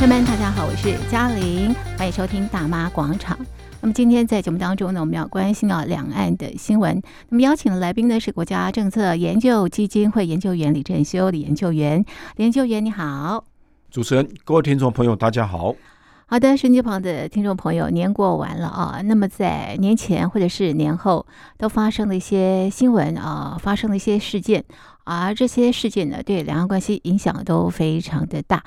朋友们，大家好，我是嘉玲，欢迎收听大妈广场。那么今天在节目当中呢，我们要关心到两岸的新闻。那么邀请的来宾呢是国家政策研究基金会研究员李正修李研究员，李研究员你好。主持人，各位听众朋友，大家好。好的，手机旁的听众朋友，年过完了啊，那么在年前或者是年后，都发生了一些新闻啊，发生了一些事件，而这些事件呢，对两岸关系影响都非常的大。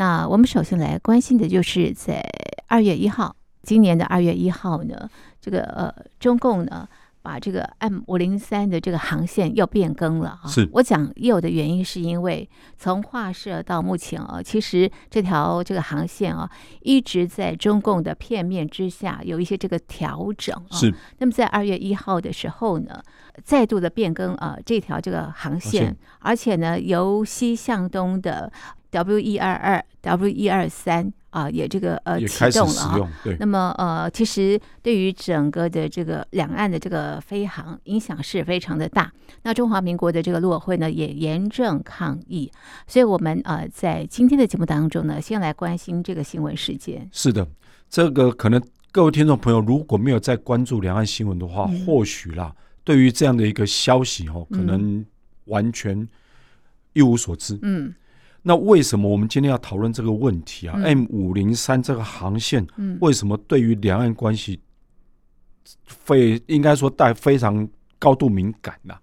那我们首先来关心的就是在二月一号，今年的二月一号呢，这个呃，中共呢。把这个 M 五零三的这个航线要变更了啊！是我讲有的原因，是因为从画设到目前啊，其实这条这个航线啊，一直在中共的片面之下有一些这个调整啊。是。那么在二月一号的时候呢，再度的变更啊，这条这个航线，而且呢，由西向东的 W 一二二 W 一二三。啊，也这个呃启动了啊。那么呃，其实对于整个的这个两岸的这个飞航影响是非常的大。那中华民国的这个陆委会呢也严正抗议。所以我们呃在今天的节目当中呢，先来关心这个新闻事件。是的，这个可能各位听众朋友如果没有在关注两岸新闻的话，嗯、或许啦，对于这样的一个消息哦，可能完全一无所知。嗯。那为什么我们今天要讨论这个问题啊？嗯，M 五零三这个航线，为什么对于两岸关系非应该说带非常高度敏感呢？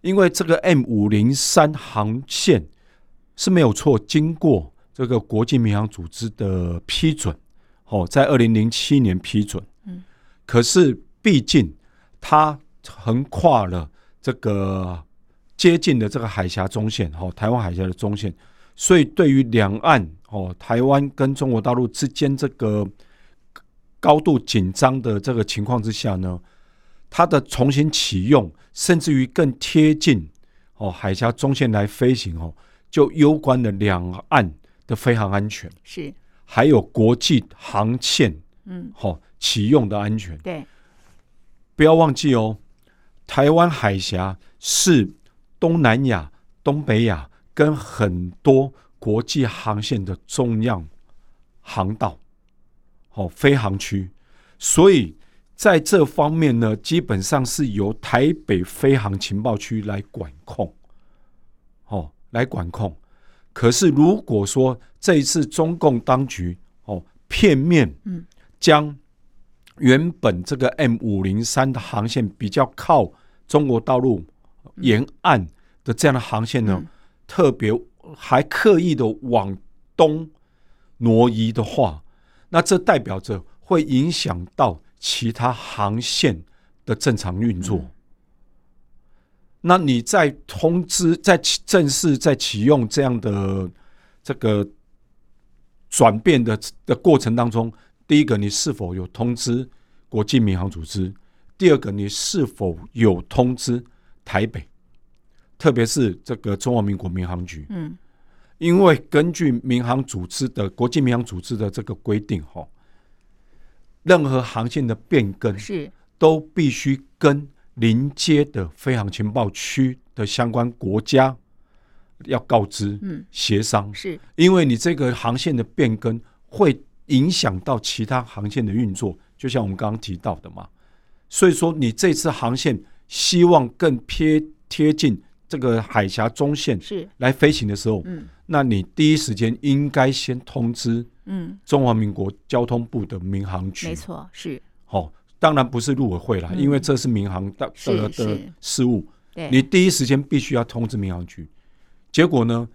因为这个 M 五零三航线是没有错，经过这个国际民航组织的批准，哦，在二零零七年批准。嗯，可是毕竟它横跨了这个接近的这个海峡中线，哦，台湾海峡的中线。所以，对于两岸哦，台湾跟中国大陆之间这个高度紧张的这个情况之下呢，它的重新启用，甚至于更贴近哦海峡中线来飞行哦，就攸关了两岸的飞航安全，是还有国际航线嗯，好启用的安全。对，不要忘记哦，台湾海峡是东南亚、东北亚。跟很多国际航线的重要航道，哦，飞航区，所以在这方面呢，基本上是由台北飞航情报区来管控，哦，来管控。可是如果说这一次中共当局哦片面将原本这个 M 五零三的航线比较靠中国大陆沿岸的这样的航线呢，特别还刻意的往东挪移的话，那这代表着会影响到其他航线的正常运作。那你在通知、在正式在启用这样的这个转变的的过程当中，第一个，你是否有通知国际民航组织？第二个，你是否有通知台北？特别是这个中华民国民航局，嗯，因为根据民航组织的国际民航组织的这个规定，哈，任何航线的变更是。都必须跟邻接的飞航情报区的相关国家要告知，嗯，协商，是。因为你这个航线的变更会影响到其他航线的运作，就像我们刚刚提到的嘛，所以说你这次航线希望更贴贴近。这个海峡中线是。来飞行的时候，嗯，那你第一时间应该先通知，嗯，中华民国交通部的民航局，没错，是，好，当然不是陆委会啦，因为这是民航的的的事务，你第一时间必须要通知民航局。结果呢，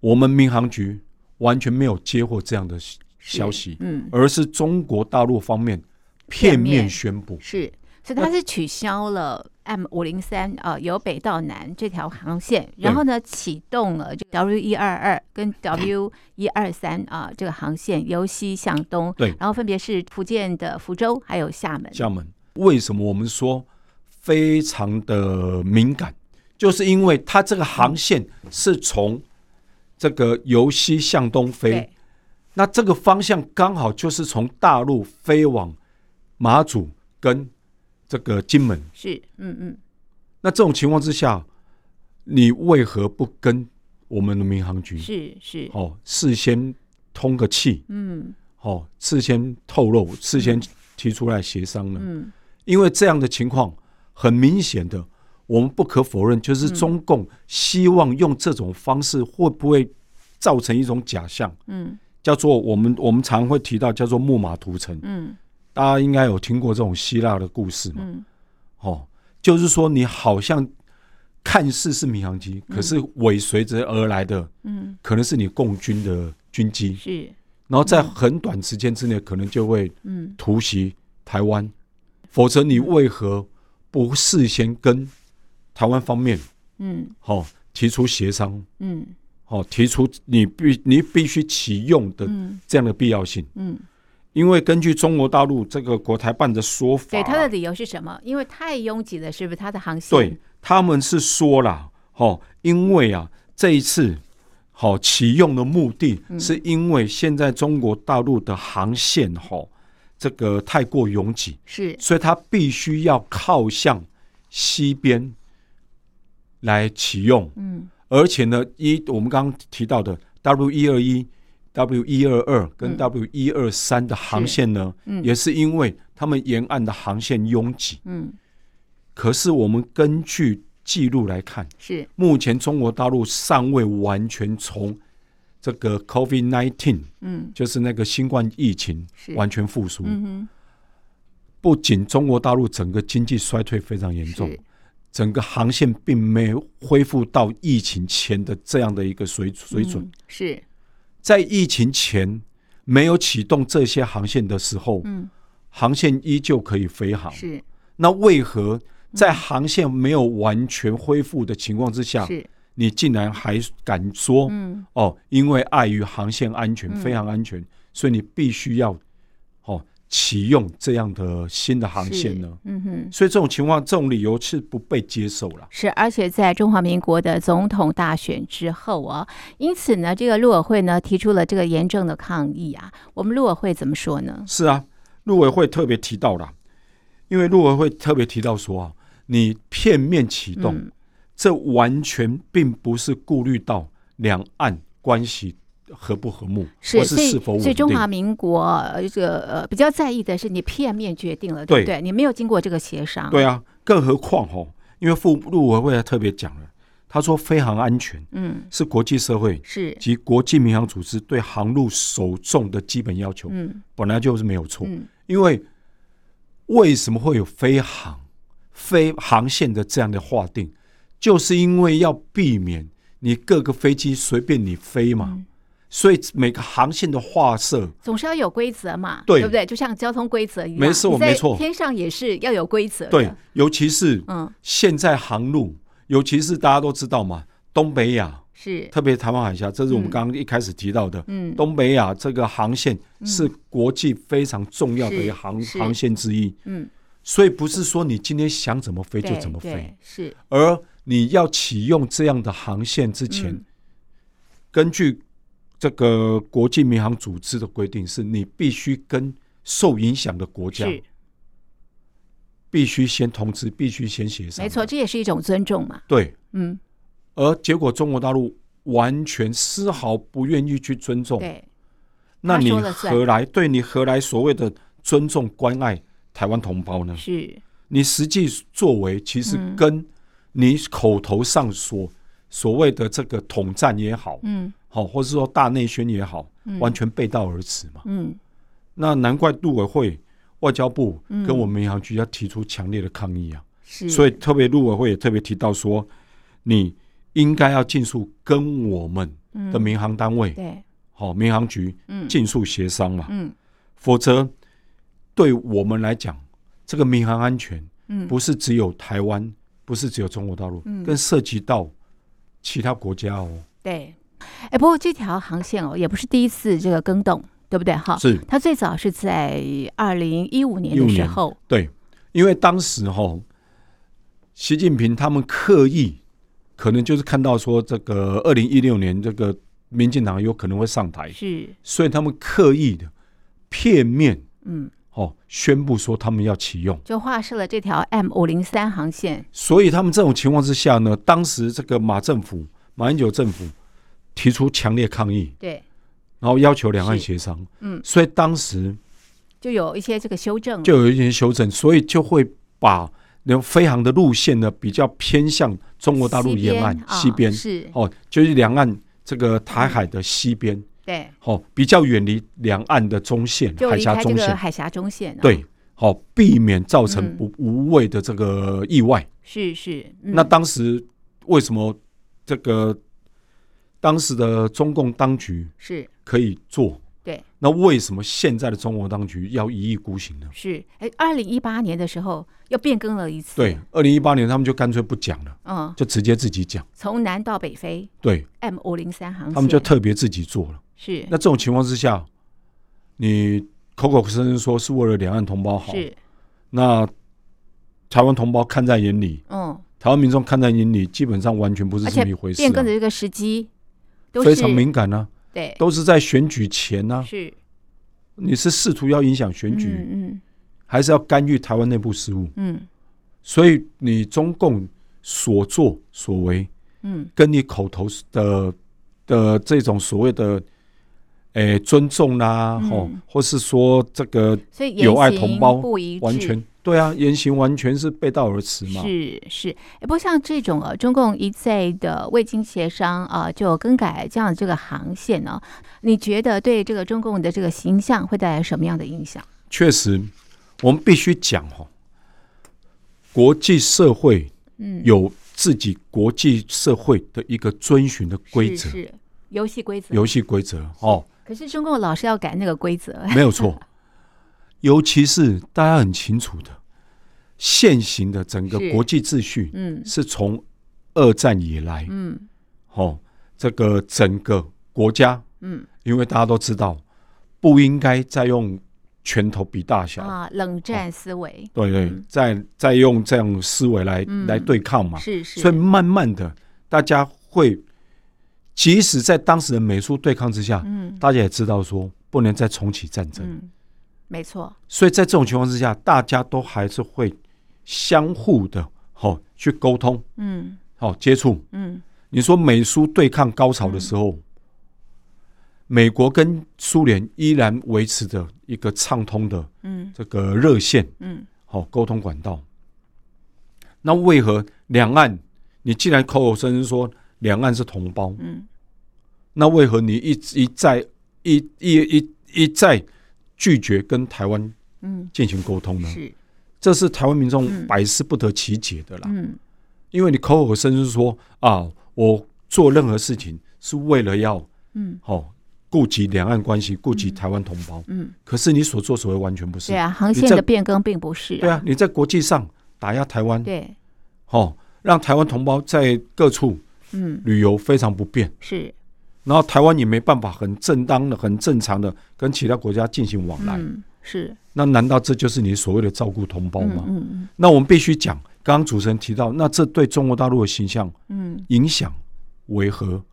我们民航局完全没有接获这样的消息，嗯，而是中国大陆方面片面宣布，是。所以它是取消了 M 五零三啊，由北到南这条航线，然后呢启动了就 W 一二二跟 W 一二三啊这个航线由西向东，对，然后分别是福建的福州还有厦门。厦门为什么我们说非常的敏感？就是因为它这个航线是从这个由西向东飞，那这个方向刚好就是从大陆飞往马祖跟。这个金门。是，嗯嗯，那这种情况之下，你为何不跟我们的民航局是是。哦事先通个气，嗯，哦，事先透露，事先提出来协商呢？嗯，因为这样的情况很明显的，我们不可否认，就是中共希望用这种方式，会不会造成一种假象？嗯，叫做我们我们常会提到叫做木马屠城。嗯，大家应该有听过这种希腊的故事嘛？嗯，哦，就是说你好像。看似是民航机，可是尾随着而来的，嗯，可能是你共军的军机，是，然后在很短时间之内，可能就会，嗯，突袭台湾，否则你为何不事先跟台湾方面，嗯，好提出协商，嗯，好提出你必你必须启用的这样的必要性，嗯，因为根据中国大陆这个国台办的说法，对他的理由是什么？因为太拥挤了，是不是？他的航线对。他们是说了，哦，因为啊，这一次好启用的目的，是因为现在中国大陆的航线，哦，这个太过拥挤，是，所以它必须要靠向西边来启用，嗯，而且呢，一我们刚刚提到的 W 一二一、W 一二二跟 W 一二三的航线呢，嗯，也是因为他们沿岸的航线拥挤，嗯。可是我们根据记录来看，是。目前中国大陆尚未完全从这个 COVID-19，嗯，就是那个新冠疫情完全复苏。嗯，不仅中国大陆整个经济衰退非常严重，整个航线并没有恢复到疫情前的这样的一个水水准。是在疫情前没有启动这些航线的时候，嗯，航线依旧可以飞航。是那为何？在航线没有完全恢复的情况之下，你竟然还敢说哦？因为碍于航线安全、飞航安全，所以你必须要哦启用这样的新的航线呢？嗯哼，所以这种情况、这种理由是不被接受了。是，而且在中华民国的总统大选之后啊，因此呢，这个陆委会呢提出了这个严正的抗议啊。我们陆委会怎么说呢？是啊，陆委会特别提到了，因为陆委会特别提到说啊。你片面启动，嗯、这完全并不是顾虑到两岸关系和不和睦，是或是是否。所以中华民国这个呃比较在意的是你片面决定了，对不对？对你没有经过这个协商。对啊，更何况哦，因为副陆委会还特别讲了，他说飞航安全嗯是国际社会是及国际民航组织对航路首重的基本要求，嗯，本来就是没有错，嗯，因为为什么会有飞航？飞航线的这样的划定，就是因为要避免你各个飞机随便你飞嘛，嗯、所以每个航线的划设总是要有规则嘛，对，不对？就像交通规则一样，没错，没错，天上也是要有规则。对，尤其是嗯，现在航路，尤其是大家都知道嘛，东北亚是。特别台湾海峡，这是我们刚刚一开始提到的，嗯，东北亚这个航线是国际非常重要的一个航航线之一，嗯。所以不是说你今天想怎么飞就怎么飞，是。而你要启用这样的航线之前，嗯、根据这个国际民航组织的规定，是你必须跟受影响的国家必须先通知，必须先协商。没错，这也是一种尊重嘛。对，嗯。而结果中国大陆完全丝毫不愿意去尊重，对。那你何来对你何来所谓的尊重关爱？台湾同胞呢？是你实际作为，其实跟你口头上所、嗯、所谓的这个统战也好，嗯，好，或者说大内宣也好，嗯、完全背道而驰嘛。嗯，那难怪陆委会、外交部跟我们民航局要提出强烈的抗议啊。是，所以特别陆委会也特别提到说，你应该要尽速跟我们的民航单位，对，好，民航局，嗯，尽速协商嘛。嗯，否则。对我们来讲，这个民航安全，嗯，不是只有台湾，嗯、不是只有中国大陆，嗯，更涉及到其他国家哦。对，哎，不过这条航线哦，也不是第一次这个更动，对不对？哈，是它最早是在二零一五年的时候，对，因为当时哈、哦，习近平他们刻意，可能就是看到说这个二零一六年这个民进党有可能会上台，是，所以他们刻意的片面，嗯。哦，宣布说他们要启用，就划设了这条 M 五零三航线。所以他们这种情况之下呢，当时这个马政府、马英九政府提出强烈抗议。对，然后要求两岸协商，嗯，所以当时就有一些这个修正，就有一些修正，所以就会把那飞航的路线呢比较偏向中国大陆沿岸西边，是。哦，就是两岸这个台海的西边，对，哦，比较远离两岸的中线，海峡中线，海峡中线，对，好，避免造成不无谓的这个意外，是是。那当时为什么这个？当时的中共当局是可以做，对。那为什么现在的中国当局要一意孤行呢？是，哎，二零一八年的时候又变更了一次。对，二零一八年他们就干脆不讲了，嗯，就直接自己讲，从南到北飞。对，M 五零三航线，他们就特别自己做了。是。那这种情况之下，你口口声声说是为了两岸同胞好，是。那台湾同胞看在眼里，嗯，台湾民众看在眼里，基本上完全不是这么一回事。变更的这个时机。非常敏感呢，对，都是在选举前呢。是，你是试图要影响选举，嗯，还是要干预台湾内部事务？嗯，所以你中共所作所为，嗯，跟你口头的的这种所谓的，诶尊重啦，吼，或是说这个友爱同胞，完全。对啊，言行完全是背道而驰嘛。是是，不过像这种呃、啊，中共一再的未经协商啊，就更改这样的这个航线呢、啊，你觉得对这个中共的这个形象会带来什么样的影响？确实，我们必须讲哦，国际社会嗯有自己国际社会的一个遵循的规则，是游戏规则，游戏规则哦。可是中共老是要改那个规则，没有错。尤其是大家很清楚的，现行的整个国际秩序，嗯，是从二战以来，嗯，哦，这个整个国家，嗯，因为大家都知道，不应该再用拳头比大小。啊，冷战思维，对对，再再用这样思维来来对抗嘛，是是，所以慢慢的，大家会，即使在当时的美苏对抗之下，嗯，大家也知道说，不能再重启战争。没错，所以在这种情况之下，大家都还是会相互的好、哦、去沟通，嗯，好、哦、接触，嗯。你说美苏对抗高潮的时候，嗯、美国跟苏联依然维持着一个畅通的，嗯，这个热线，嗯，好、哦、沟通管道。那为何两岸，你既然口口声声说两岸是同胞，嗯，那为何你一一再一一一一再？拒绝跟台湾嗯进行沟通呢？是，这是台湾民众百思不得其解的啦。嗯，因为你口口声声说啊，我做任何事情是为了要嗯哦顾及两岸关系，顾及台湾同胞。嗯，可是你所作所为完全不是。对啊，航线的变更并不是。对啊，你在国际上打压台湾，对，哦，让台湾同胞在各处嗯旅游非常不便。是。然后台湾也没办法很正当的、很正常的跟其他国家进行往来，嗯、是。那难道这就是你所谓的照顾同胞吗？嗯嗯、那我们必须讲，刚刚主持人提到，那这对中国大陆的形象，嗯影响为何？嗯、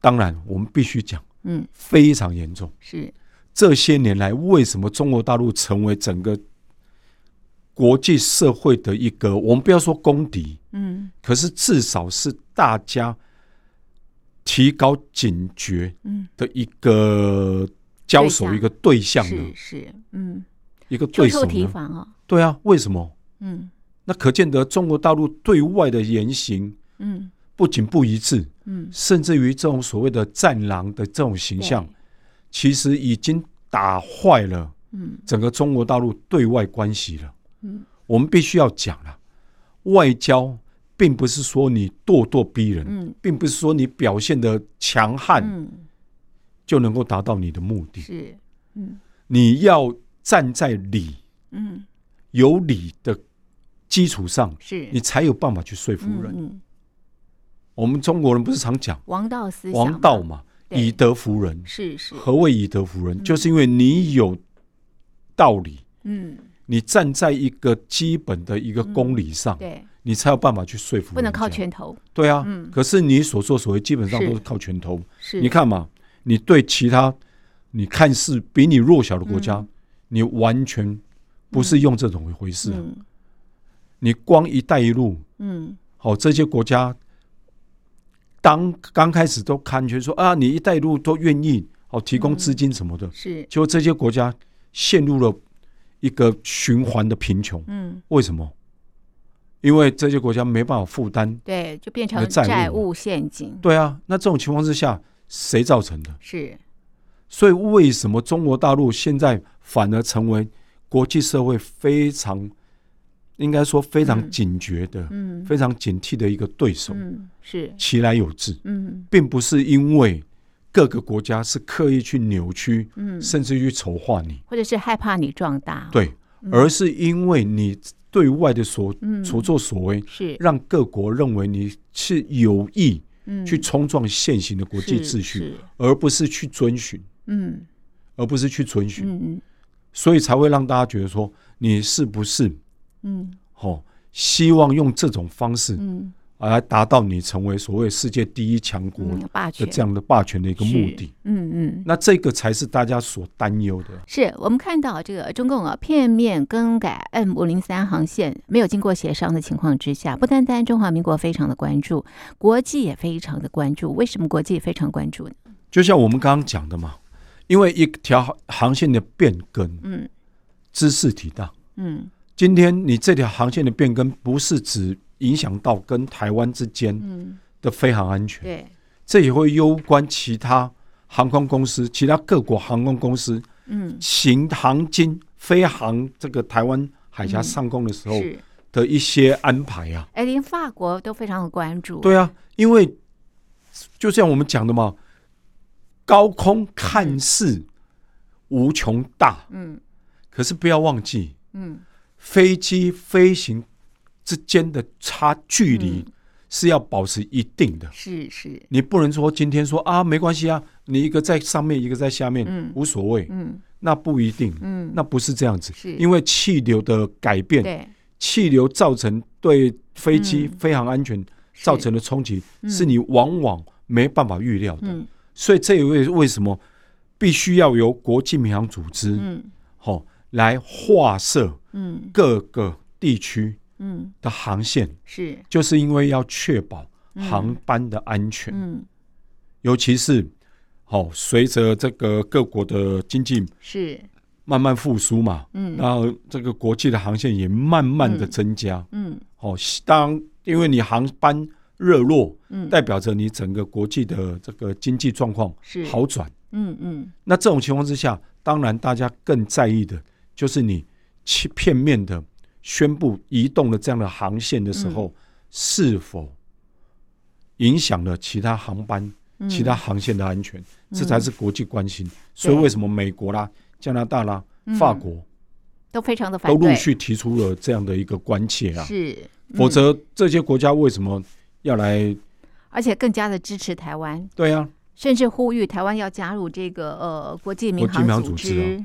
当然，我们必须讲，嗯，非常严重。是。这些年来，为什么中国大陆成为整个国际社会的一个，我们不要说公敌，嗯，可是至少是大家。提高警觉的一个交手一个对象呢？是是嗯，一个对手呢？对啊，为什么？嗯，那可见得中国大陆对外的言行，嗯，不仅不一致，嗯，甚至于这种所谓的战狼的这种形象，其实已经打坏了，嗯，整个中国大陆对外关系了。嗯，我们必须要讲了，外交。并不是说你咄咄逼人，嗯，并不是说你表现的强悍，嗯，就能够达到你的目的。是，嗯，你要站在理，嗯，有理的基础上，是。你才有办法去说服人。嗯，我们中国人不是常讲王道思想，王道嘛，以德服人。是是，何谓以德服人？就是因为你有道理，嗯，你站在一个基本的一个公理上，对。你才有办法去说服，不能靠拳头。对啊，嗯，可是你所作所为基本上都是靠拳头。是，你看嘛，你对其他你看似比你弱小的国家，你完全不是用这种回事啊。你光“一带一路”，嗯，好，这些国家当刚开始都看觉说啊，你“一带一路”都愿意哦提供资金什么的，是，结果这些国家陷入了一个循环的贫穷。嗯，为什么？因为这些国家没办法负担，对，就变成债务。陷阱。对啊，那这种情况之下，谁造成的？是，所以为什么中国大陆现在反而成为国际社会非常，应该说非常警觉的，嗯，非常警惕的一个对手？嗯，是，其来有志，嗯，并不是因为各个国家是刻意去扭曲，嗯，甚至于丑化你，或者是害怕你壮大，对，而是因为你。对外的所所作所为，是。让各国认为你是有意去冲撞现行的国际秩序，而不是去遵循，嗯，而不是去遵循，嗯嗯，所以才会让大家觉得说你是不是，嗯，哦，希望用这种方式，嗯。来达到你成为所谓世界第一强国的这样的霸权的一个目的，嗯嗯，那这个才是大家所担忧的。是我们看到这个中共啊片面更改 M 五零三航线，没有经过协商的情况之下，不单单中华民国非常的关注，国际也非常的关注。为什么国际非常关注呢？就像我们刚刚讲的嘛，因为一条航线的变更，嗯，知识体大，嗯，今天你这条航线的变更不是指。影响到跟台湾之间的飞航安全，对，这也会攸关其他航空公司、其他各国航空公司，嗯，行航经飞航这个台湾海峡上空的时候的一些安排啊。哎，连法国都非常的关注。对啊，因为就像我们讲的嘛，高空看似无穷大，嗯，可是不要忘记，嗯，飞机飞行。之间的差距离是要保持一定的，是是，你不能说今天说啊没关系啊，你一个在上面，一个在下面，嗯，无所谓，嗯，那不一定，嗯，那不是这样子，是，因为气流的改变，对，气流造成对飞机飞行安全造成的冲击，是你往往没办法预料的，所以这也为为什么必须要由国际民航组织，嗯，好来划设，嗯，各个地区。嗯，的航线是，就是因为要确保航班的安全。嗯，尤其是，好随着这个各国的经济是慢慢复苏嘛，嗯，然后这个国际的航线也慢慢的增加。嗯，好，当因为你航班热络，嗯，代表着你整个国际的这个经济状况是好转。嗯嗯，那这种情况之下，当然大家更在意的就是你片面的。宣布移动了这样的航线的时候，是否影响了其他航班、其他航线的安全？这才是国际关心。所以，为什么美国啦、加拿大啦、法国都非常的反对，都陆续提出了这样的一个关切啊？是，否则这些国家为什么要来？而且更加的支持台湾。对啊，甚至呼吁台湾要加入这个呃国际民航组织。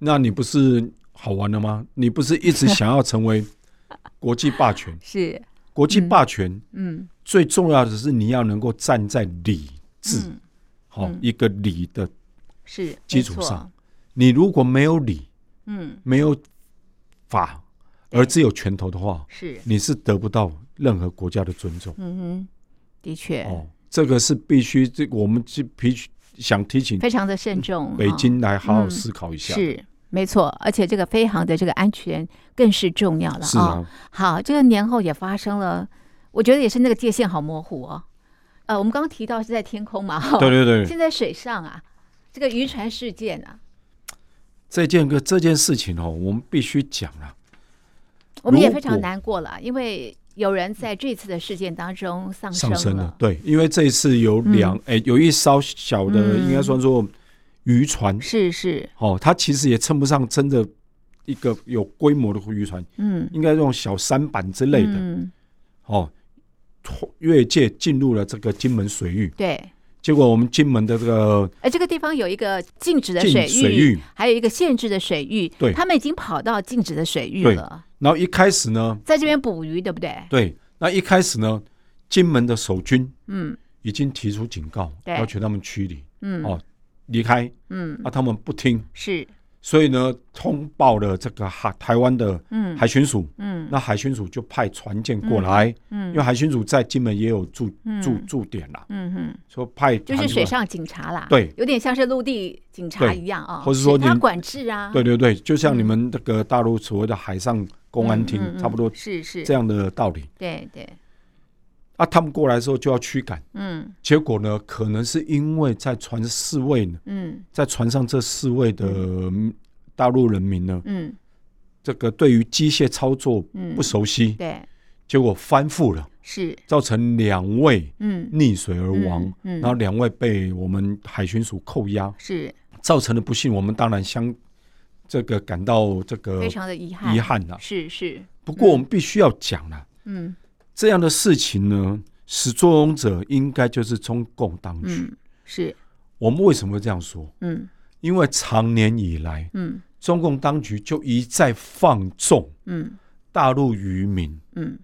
那你不是？好玩了吗？你不是一直想要成为 国际霸权？是国际霸权。嗯，最重要的是你要能够站在理智，好一个理的是基础上。你如果没有理，嗯，没有法，而只有拳头的话，是你是得不到任何国家的尊重。嗯哼，的确。哦，这个是必须，这我们就必须想提醒，非常的慎重。北京来好好思考一下。是。没错，而且这个飞航的这个安全更是重要了啊、哦。好，这个年后也发生了，我觉得也是那个界限好模糊哦。呃，我们刚刚提到是在天空嘛，对对对。现在水上啊，这个渔船事件啊，这件个这件事情哦，我们必须讲了。我们也非常难过了，因为有人在这次的事件当中丧生了。对，因为这一次有两哎、嗯，有一艘小的，嗯、应该算作。渔船。是是。哦，它其实也称不上真的一个有规模的渔船，嗯，应该用小舢板之类的，嗯、哦，越界进入了这个金门水域，对，结果我们金门的这个，哎，这个地方有一个禁止的水域，水域。还有一个限制的水域，对，他们已经跑到禁止的水域了。然后一开始呢，在这边捕鱼，对不对？对，那一开始呢，金门的守军，嗯，已经提出警告，嗯、要求他们驱离，嗯，哦。离开，嗯，啊，他们不听，是，所以呢，通报了这个海台湾的海巡署，嗯，那海巡署就派船舰过来，嗯，因为海巡署在金门也有驻驻驻点啦，嗯哼，说派就是水上警察啦，对，有点像是陆地警察一样啊，或者说他管制啊，对对对，就像你们这个大陆所谓的海上公安厅，差不多是是。这样的道理，对对。啊，他们过来的时候就要驱赶，嗯，结果呢，可能是因为在船四位呢，嗯，在船上这四位的大陆人民呢，嗯，这个对于机械操作不熟悉，对，结果翻覆了，是。造成两位嗯。溺水而亡，嗯，然后两位被我们海巡署扣押，是。造成的不幸，我们当然相这个感到这个非常的遗憾，遗憾呐，是是，不过我们必须要讲了，嗯。这样的事情呢，始作俑者应该就是中共当局。嗯、是，我们为什么会这样说？嗯，因为长年以来，嗯，中共当局就一再放纵，嗯，大陆渔民，嗯，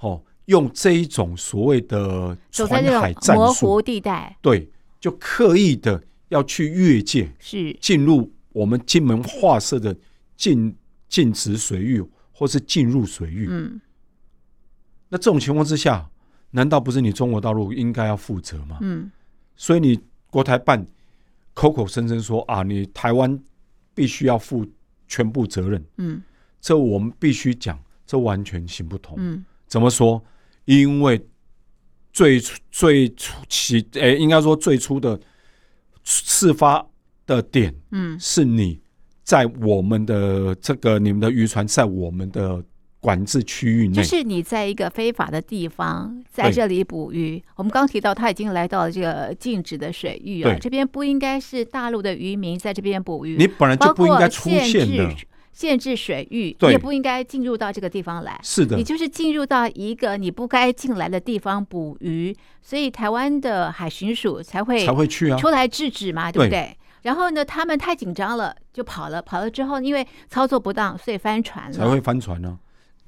哦，用这一种所谓的船海战术，模糊地带，对，就刻意的要去越界，是。进入我们金门划设的禁禁止水域，或是进入水域，嗯。那这种情况之下，难道不是你中国大陆应该要负责吗？嗯，所以你国台办口口声声说啊，你台湾必须要负全部责任。嗯，这我们必须讲，这完全行不通。嗯，怎么说？因为最最初起，诶，应该说最初的事发的点，嗯，是你在我们的这个你们的渔船在我们的。管制区域内，就是你在一个非法的地方在这里捕鱼。我们刚提到他已经来到了这个禁止的水域啊，这边不应该是大陆的渔民在这边捕鱼。你本来就不应该出现的限制，水域，你也不应该进入到这个地方来。是的，你就是进入到一个你不该进来的地方捕鱼，所以台湾的海巡署才会才会去啊，出来制止嘛，对不对？然后呢，他们太紧张了，就跑了。跑了之后，因为操作不当，所以翻船了，才会翻船呢。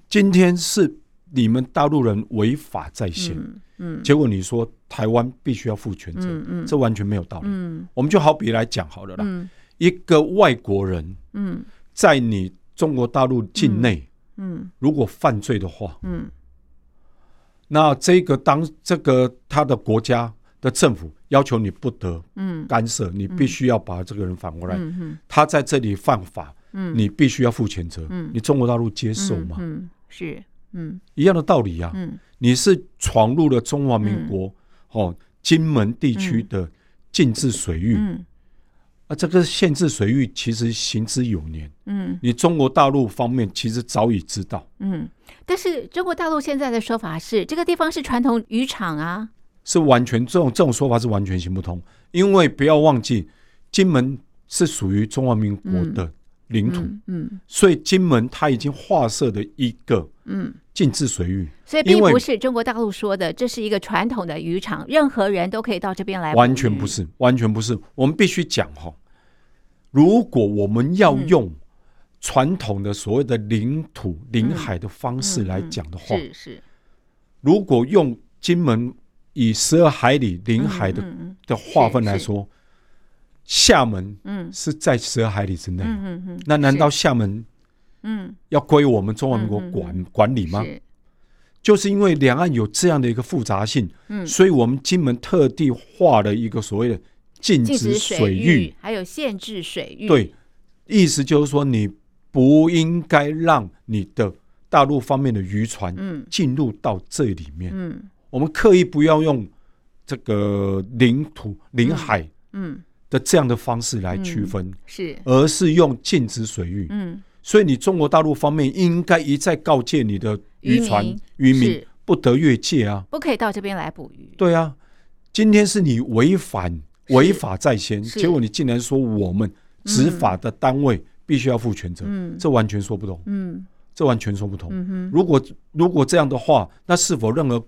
今天是你们大陆人违法在先，嗯，嗯，结果你说台湾必须要负全责，嗯嗯，这完全没有道理。嗯，我们就好比来讲好了啦，嗯，一个外国人，嗯，在你中国大陆境内，嗯，如果犯罪的话，嗯，那这个当这个他的国家的政府要求你不得，嗯，干涉，你必须要把这个人反过来，嗯，他在这里犯法，嗯，你必须要负全责，嗯，你中国大陆接受吗？嗯。是，嗯，一样的道理呀、啊。嗯，你是闯入了中华民国、嗯、哦金门地区的禁制水域，嗯，啊，这个限制水域其实行之有年，嗯，你中国大陆方面其实早已知道，嗯，但是中国大陆现在的说法是，这个地方是传统渔场啊，是完全这种这种说法是完全行不通，因为不要忘记，金门是属于中华民国的、嗯。领土，嗯，嗯，所以金门它已经划设的一个，嗯，禁制水域，所以并不是中国大陆说的，这是一个传统的渔场，任何人都可以到这边来。完全不是，完全不是。我们必须讲哈，如果我们要用传统的所谓的领土、领海的方式来讲的话，是是。如果用金门以十二海里领海的的划分来说。厦门嗯。是在十二海里之内，嗯嗯嗯，那难道厦门嗯。要归我们中华民国管管理吗？就是因为两岸有这样的一个复杂性，嗯，所以我们金门特地划了一个所谓的禁止水域，还有限制水域。对，意思就是说你不应该让你的大陆方面的渔船嗯。进入到这里面，嗯，我们刻意不要用这个领土领海，嗯。的这样的方式来区分，嗯、是，而是用禁止水域。嗯，所以你中国大陆方面应该一再告诫你的渔船渔民不得越界啊，不可以到这边来捕鱼。对啊，今天是你违反违法在先，结果你竟然说我们执法的单位必须要负全责，嗯，这完全说不通。嗯，这完全说不通。嗯哼，如果如果这样的话，那是否任何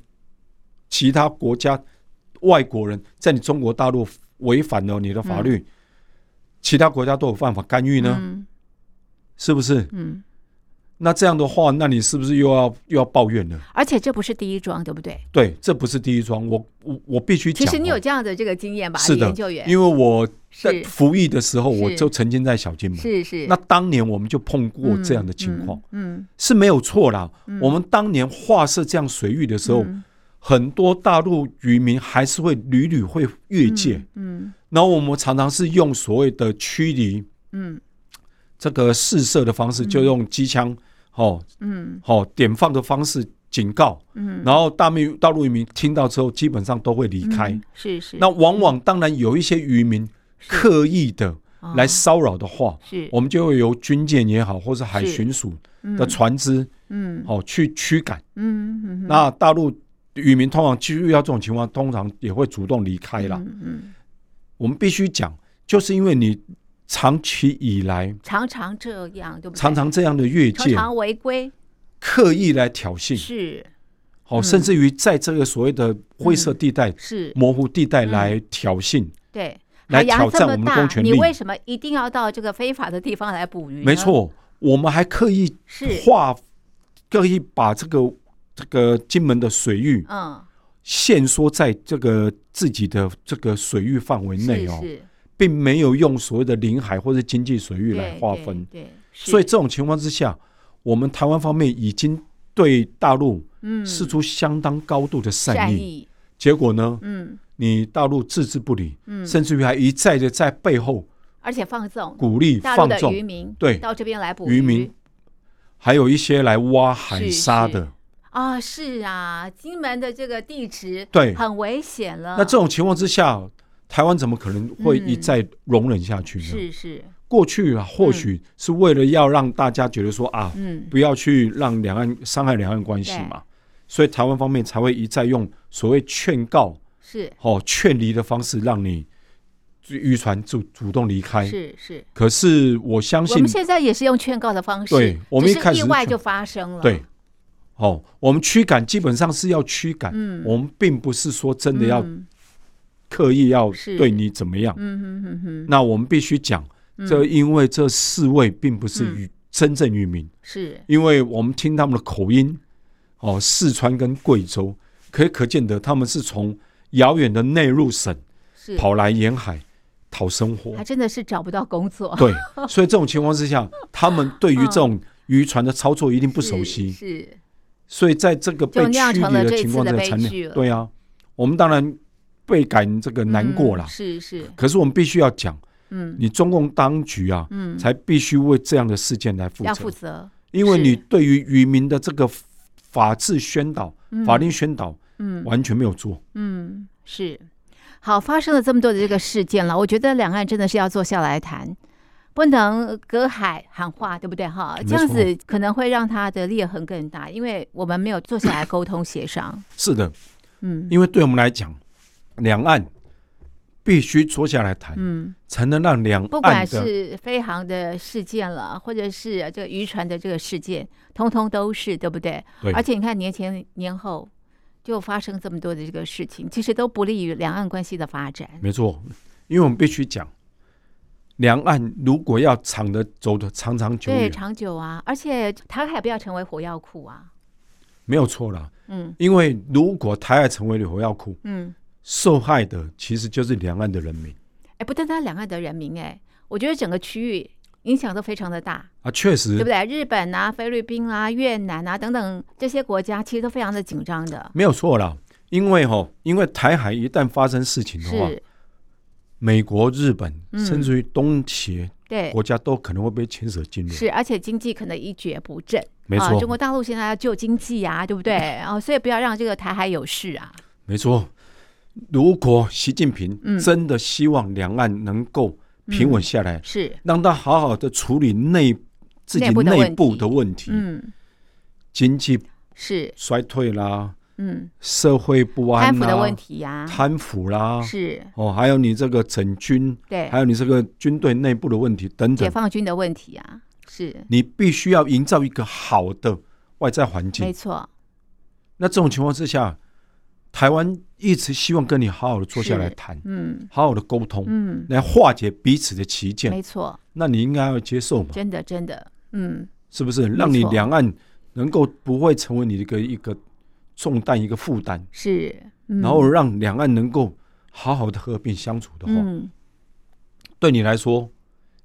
其他国家外国人在你中国大陆？违反了你的法律，嗯、其他国家都有办法干预呢？嗯、是不是？嗯，那这样的话，那你是不是又要又要抱怨了？而且这不是第一桩，对不对？对，这不是第一桩。我我我必须讲，其实你有这样的这个经验吧？是的，研究员，因为我在服役的时候，我就曾经在小金门。是是。那当年我们就碰过这样的情况，嗯，是没有错啦。嗯、我们当年划设这样水域的时候，嗯、很多大陆渔民还是会屡屡会越界。嗯。嗯。然后我们常常是用所谓的驱离，嗯，这个试射的方式，就用机枪。哦，嗯，哦，点放的方式警告，嗯，然后大陆大陆渔民听到之后，基本上都会离开，是是。那往往当然有一些渔民刻意的来骚扰的话，是，我们就会由军舰也好，或是海巡署的船只，嗯，好去驱赶，嗯嗯。那大陆渔民通常遇到这种情况，通常也会主动离开了，嗯。我们必须讲，就是因为你。长期以来，常常这样，对不对？常常这样的越界，常常违规，刻意来挑衅，是，好，甚至于在这个所谓的灰色地带、是模糊地带来挑衅，对，来挑战我们的公权力。你为什么一定要到这个非法的地方来捕鱼？没错，我们还刻意划，刻意把这个这个金门的水域，嗯，限缩在这个自己的这个水域范围内哦。并没有用所谓的领海或者经济水域来划分，对所以这种情况之下，我们台湾方面已经对大陆嗯。示出相当高度的善意，结果呢，嗯，你大陆置之不理，嗯。甚至于还一再的在背后，而且放纵鼓励放纵。渔民，对，到这边来捕鱼，渔民，还有一些来挖海沙的啊，是啊，金门的这个地质对很危险了。那这种情况之下。台湾怎么可能会一再容忍下去呢？是是，过去啊，或许是为了要让大家觉得说啊，不要去让两岸伤害两岸关系嘛，所以台湾方面才会一再用所谓劝告是哦劝离的方式，让你渔船主主动离开。是是，可是我相信我们现在也是用劝告的方式，对，我们一开始意外就发生了。对，哦，我们驱赶基本上是要驱赶，我们并不是说真的要。刻意要对你怎么样？嗯哼哼哼。那我们必须讲，这因为这四位并不是渔真正渔民，是因为我们听他们的口音，哦，四川跟贵州，可以可见得他们是从遥远的内陆省跑来沿海讨生活，还真的是找不到工作。对，所以这种情况之下，他们对于这种渔船的操作一定不熟悉。是，所以在这个被驱离的情况之下，对啊，我们当然。倍感这个难过了，是是。可是我们必须要讲，嗯，你中共当局啊，嗯，才必须为这样的事件来负责，要负责，因为你对于渔民的这个法治宣导、法令宣导，嗯，完全没有做，嗯，是。好，发生了这么多的这个事件了，我觉得两岸真的是要坐下来谈，不能隔海喊话，对不对？哈，这样子可能会让他的裂痕更大，因为我们没有坐下来沟通协商。是的，嗯，因为对我们来讲。两岸必须坐下来谈，嗯，才能让两岸不管是飞航的事件了，或者是这个渔船的这个事件，通通都是对不对？对。而且你看年前年后就发生这么多的这个事情，其实都不利于两岸关系的发展。没错，因为我们必须讲，两岸如果要长的走的长长久远，对，长久啊，而且台海不要成为火药库啊，没有错了。嗯，因为如果台海成为了火药库，嗯。受害的其实就是两岸的人民，哎，不单单两岸的人民，哎，我觉得整个区域影响都非常的大啊，确实，对不对？日本啊、菲律宾啊、越南啊等等这些国家，其实都非常的紧张的。没有错啦，因为哈，因为台海一旦发生事情的话，美国、日本甚至于东协对。国家都可能会被牵扯进入，是，而且经济可能一蹶不振。没错，中国大陆现在要救经济啊，对不对？然 后所以不要让这个台海有事啊。没错。如果习近平真的希望两岸能够平稳下来，是。让他好好的处理内自己内部的问题，嗯，经济是。衰退啦，嗯，社会不安啦，贪腐的问题呀，贪腐啦，是。哦，还有你这个整军，对，还有你这个军队内部的问题等等，解放军的问题啊，是。你必须要营造一个好的外在环境，没错。那这种情况之下。台湾一直希望跟你好好的坐下来谈，嗯，好好的沟通，嗯，来化解彼此的歧见，没错。那你应该要接受嘛？真的，真的，嗯。是不是？让你两岸能够不会成为你的一个一个重担、一个负担？是，然后让两岸能够好好的和平相处的话，对你来说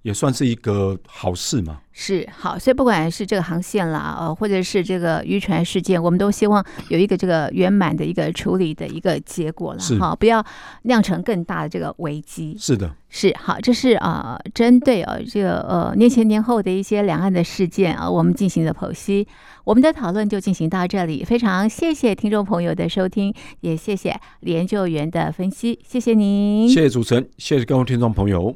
也算是一个好事嘛。是好，所以不管是这个航线啦，呃，或者是这个渔船事件，我们都希望有一个这个圆满的一个处理的一个结果了，哈，不要酿成更大的这个危机。是的，是好，这是啊、呃，针对啊这个呃年前年后的一些两岸的事件啊，我们进行的剖析，我们的讨论就进行到这里。非常谢谢听众朋友的收听，也谢谢研究员的分析，谢谢您，谢谢主持人，谢谢各位听众朋友。